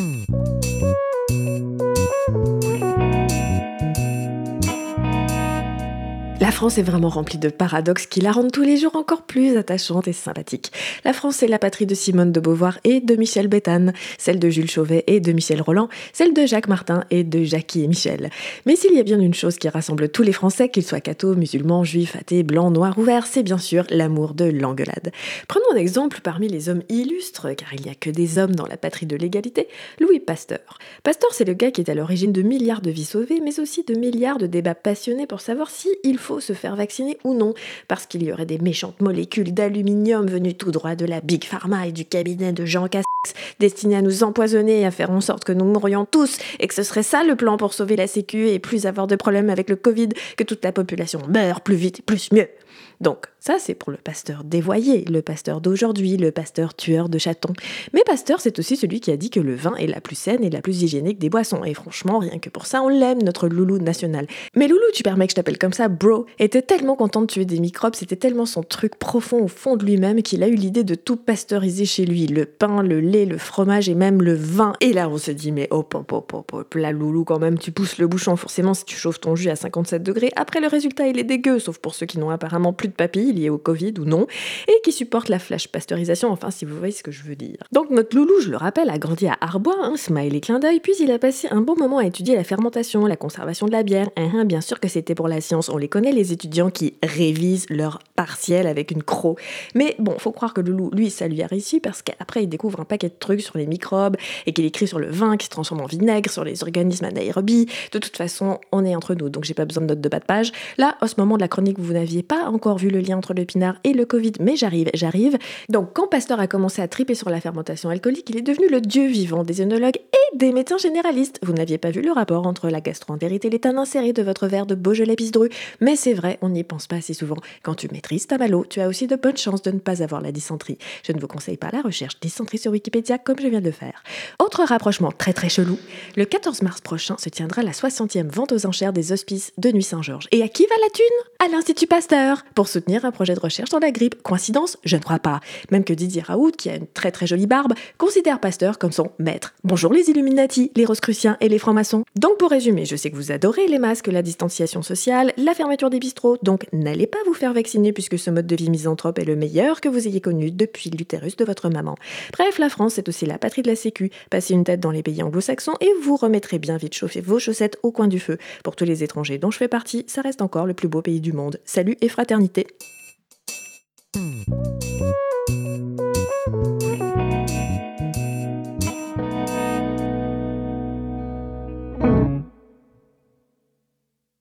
Mm. La France est vraiment remplie de paradoxes qui la rendent tous les jours encore plus attachante et sympathique. La France est la patrie de Simone de Beauvoir et de Michel Béthane, celle de Jules Chauvet et de Michel Roland, celle de Jacques Martin et de Jackie et Michel. Mais s'il y a bien une chose qui rassemble tous les Français, qu'ils soient cathos, musulmans, juifs, athées, blancs, noirs ou verts, c'est bien sûr l'amour de l'engueulade. Prenons un exemple parmi les hommes illustres, car il n'y a que des hommes dans la patrie de l'égalité, Louis Pasteur. Pasteur, c'est le gars qui est à l'origine de milliards de vies sauvées, mais aussi de milliards de débats passionnés pour savoir si il faut se faire vacciner ou non, parce qu'il y aurait des méchantes molécules d'aluminium venues tout droit de la Big Pharma et du cabinet de Jean Castex, destinées à nous empoisonner et à faire en sorte que nous mourions tous, et que ce serait ça le plan pour sauver la Sécu et plus avoir de problèmes avec le Covid, que toute la population meurt plus vite plus mieux. Donc, ça, c'est pour le pasteur dévoyé, le pasteur d'aujourd'hui, le pasteur tueur de chatons. Mais pasteur, c'est aussi celui qui a dit que le vin est la plus saine et la plus hygiénique des boissons. Et franchement, rien que pour ça, on l'aime, notre loulou national. Mais loulou, tu permets que je t'appelle comme ça, bro, était tellement content de tuer des microbes, c'était tellement son truc profond au fond de lui-même qu'il a eu l'idée de tout pasteuriser chez lui. Le pain, le lait, le fromage et même le vin. Et là, on se dit, mais hop, hop, hop, hop, hop, là, loulou, quand même, tu pousses le bouchon forcément si tu chauffes ton jus à 57 degrés. Après, le résultat, il est dégueu, sauf pour ceux qui n'ont apparemment plus de papilles liées au Covid ou non, et qui supportent la flash pasteurisation, enfin si vous voyez ce que je veux dire. Donc notre loulou, je le rappelle, a grandi à Arbois, smile et clin d'œil, puis il a passé un bon moment à étudier la fermentation, la conservation de la bière. Hein, hein, bien sûr que c'était pour la science, on les connaît les étudiants qui révisent leur partiel avec une croix. Mais bon, faut croire que loulou, lui, ça lui a réussi parce qu'après il découvre un paquet de trucs sur les microbes et qu'il écrit sur le vin qui se transforme en vinaigre, sur les organismes anaérobies. De toute façon, on est entre nous, donc j'ai pas besoin de notes de bas de page. Là, au ce moment de la chronique, vous n'aviez pas encore vu le lien entre le pinard et le Covid, mais j'arrive, j'arrive. Donc quand Pasteur a commencé à triper sur la fermentation alcoolique, il est devenu le dieu vivant des œnologues et des médecins généralistes. Vous n'aviez pas vu le rapport entre la gastroentérite et l'état inséré de votre verre de Beaujolais Pisdru, mais c'est vrai, on n'y pense pas assez souvent. Quand tu maîtrises ta malo, tu as aussi de bonnes chances de ne pas avoir la dysenterie. Je ne vous conseille pas la recherche dysenterie sur Wikipédia comme je viens de le faire. Autre rapprochement très très chelou, le 14 mars prochain se tiendra la 60e vente aux enchères des hospices de Nuit Saint-Georges. Et à qui va la thune? À l'Institut Pasteur, pour soutenir un projet de recherche dans la grippe. Coïncidence? Je ne crois pas. Même que Didier Raoult, qui a une très très jolie barbe, considère Pasteur comme son maître. Bonjour les Illuminati, les Roscruciens et les francs-maçons. Donc pour résumer, je sais que vous adorez les masques, la distanciation sociale, la fermeture des bistrots, donc n'allez pas vous faire vacciner puisque ce mode de vie misanthrope est le meilleur que vous ayez connu depuis l'utérus de votre maman. Bref, la France est aussi la patrie de la Sécu. Passez une tête dans les pays anglo-saxons et vous remettrez bien vite chauffer vos chaussettes au coin du feu. Pour tous les étrangers dont je fais partie, ça reste encore le plus beau pays du monde. Salut et fraternité.